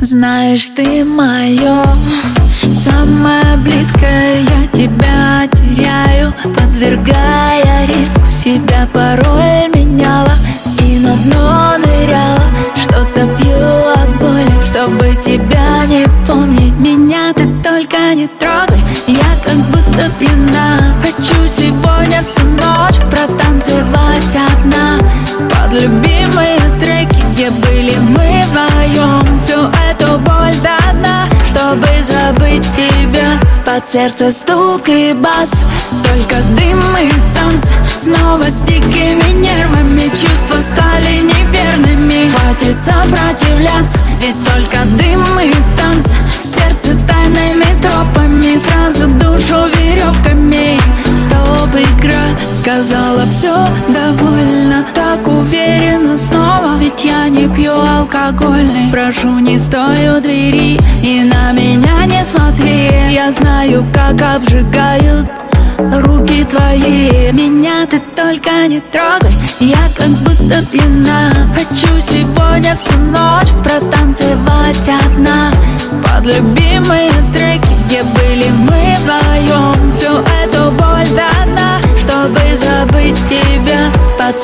Знаешь, ты мое самое близкое Я тебя теряю, подвергая риску Себя порой только не трогай, я как будто пьяна. Хочу сегодня всю ночь протанцевать одна. Под любимые треки, где были мы вдвоем Всю эту боль до дна, чтобы забыть тебя. Под сердце стук и бас, только дым и танц. Снова сказала все довольно Так уверенно снова, ведь я не пью алкогольный. Прошу, не стой у двери и на меня не смотри. Я знаю, как обжигают руки твои. Меня ты только не трогай, я как будто пьяна. Хочу сегодня всю ночь протанцевать одна. Под любимые треки, где были мы вдвоем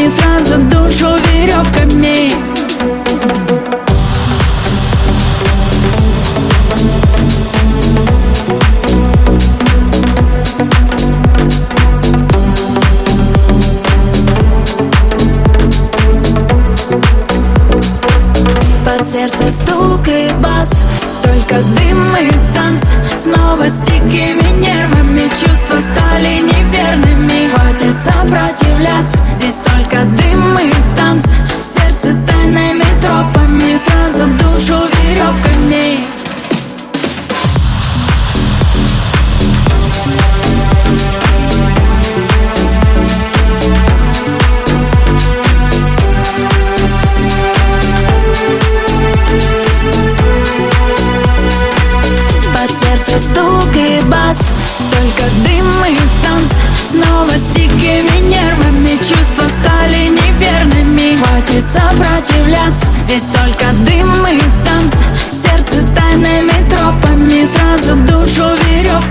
тропами, сразу душу веревками Под сердце стук и бас Только дым и танц. Снова с дикими нервами Чувства стали неверными хочет сопротивляться Здесь только дым и танцы Сердце тайными тропами Сразу душу веревкой